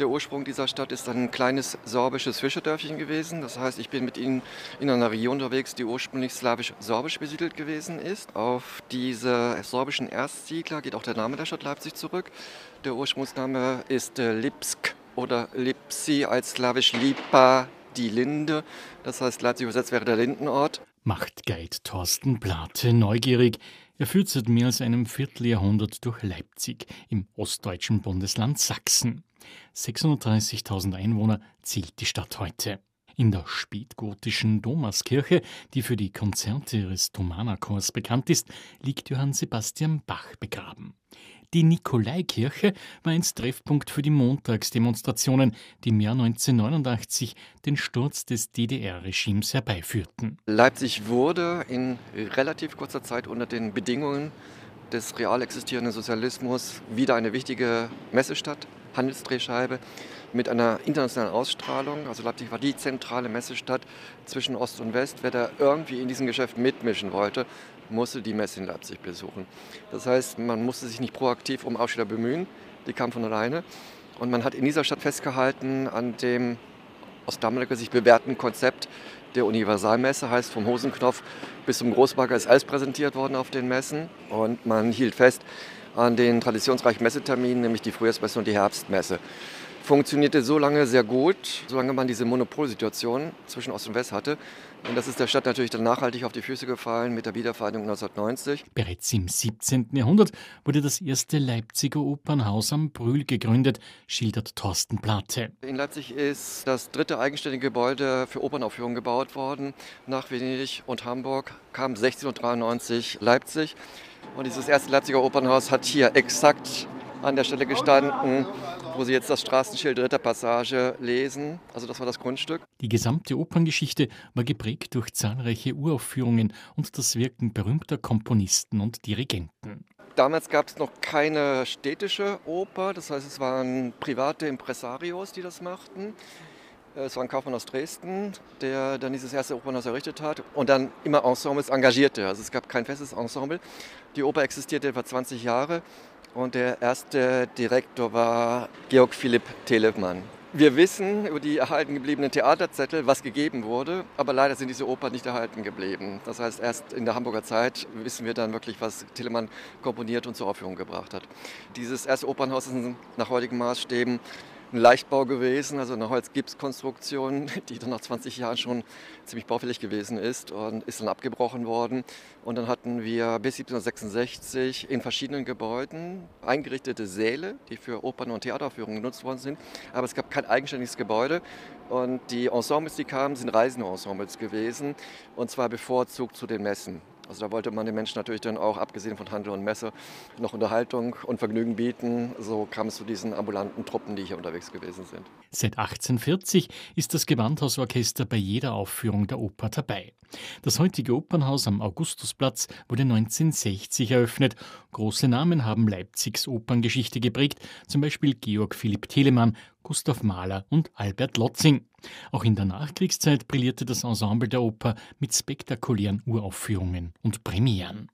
Der Ursprung dieser Stadt ist ein kleines sorbisches Fischerdörfchen gewesen. Das heißt, ich bin mit ihnen in einer Region unterwegs, die ursprünglich slawisch-sorbisch besiedelt gewesen ist. Auf diese sorbischen Erstsiedler geht auch der Name der Stadt Leipzig zurück. Der Ursprungsname ist äh, Lipsk oder Lipsi als slawisch Lipa, die Linde. Das heißt, Leipzig übersetzt wäre der Lindenort. Macht Guide Thorsten Plate neugierig. Er führt seit mehr als einem Vierteljahrhundert durch Leipzig im ostdeutschen Bundesland Sachsen. 630.000 Einwohner zählt die Stadt heute. In der spätgotischen Thomaskirche, die für die Konzerte ihres Thomanerchors bekannt ist, liegt Johann Sebastian Bach begraben. Die Nikolaikirche war einst Treffpunkt für die Montagsdemonstrationen, die im Jahr 1989 den Sturz des DDR-Regimes herbeiführten. Leipzig wurde in relativ kurzer Zeit unter den Bedingungen des real existierenden Sozialismus wieder eine wichtige Messestadt, Handelsdrehscheibe mit einer internationalen Ausstrahlung. Also Leipzig war die zentrale Messestadt zwischen Ost und West. Wer da irgendwie in diesem Geschäft mitmischen wollte, musste die Messe in Leipzig besuchen. Das heißt, man musste sich nicht proaktiv um Aussteller bemühen, die kamen von alleine. Und man hat in dieser Stadt festgehalten an dem aus damaliger Sicht bewährten Konzept der Universalmesse, heißt vom Hosenknopf bis zum Großbagger ist alles präsentiert worden auf den Messen. Und man hielt fest an den traditionsreichen Messeterminen, nämlich die Frühjahrsmesse und die Herbstmesse funktionierte so lange sehr gut, solange man diese Monopolsituation zwischen Ost und West hatte. Und das ist der Stadt natürlich dann nachhaltig auf die Füße gefallen mit der Wiedervereinigung 1990. Bereits im 17. Jahrhundert wurde das erste Leipziger Opernhaus am Brühl gegründet, schildert Thorsten Plate. In Leipzig ist das dritte eigenständige Gebäude für Opernaufführungen gebaut worden. Nach Venedig und Hamburg kam 1693 Leipzig. Und dieses erste Leipziger Opernhaus hat hier exakt an der Stelle gestanden, wo Sie jetzt das Straßenschild Dritter Passage lesen. Also das war das Grundstück. Die gesamte Operngeschichte war geprägt durch zahlreiche Uraufführungen und das Wirken berühmter Komponisten und Dirigenten. Damals gab es noch keine städtische Oper, das heißt es waren private Impresarios, die das machten. Es war ein Kaufmann aus Dresden, der dann dieses erste Opernhaus errichtet hat und dann immer Ensembles engagierte. Also es gab kein festes Ensemble. Die Oper existierte etwa 20 Jahre und der erste Direktor war Georg Philipp Telemann. Wir wissen über die erhalten gebliebenen Theaterzettel, was gegeben wurde, aber leider sind diese Opern nicht erhalten geblieben. Das heißt, erst in der Hamburger Zeit wissen wir dann wirklich, was Telemann komponiert und zur Aufführung gebracht hat. Dieses erste Opernhaus ist nach heutigen Maßstäben ein Leichtbau gewesen, also eine Holzgipskonstruktion, die dann nach 20 Jahren schon ziemlich baufällig gewesen ist und ist dann abgebrochen worden. Und dann hatten wir bis 1766 in verschiedenen Gebäuden eingerichtete Säle, die für Opern- und Theateraufführungen genutzt worden sind. Aber es gab kein eigenständiges Gebäude. Und die Ensembles, die kamen, sind reisende Ensembles gewesen. Und zwar bevorzugt zu den Messen. Also da wollte man den Menschen natürlich dann auch, abgesehen von Handel und Messe, noch Unterhaltung und Vergnügen bieten. So kam es zu diesen ambulanten Truppen, die hier unterwegs gewesen sind. Seit 1840 ist das Gewandhausorchester bei jeder Aufführung der Oper dabei. Das heutige Opernhaus am Augustusplatz wurde 1960 eröffnet. Große Namen haben Leipzigs Operngeschichte geprägt, zum Beispiel Georg Philipp Telemann, Gustav Mahler und Albert Lotzing. Auch in der Nachkriegszeit brillierte das Ensemble der Oper mit spektakulären Uraufführungen und Premieren.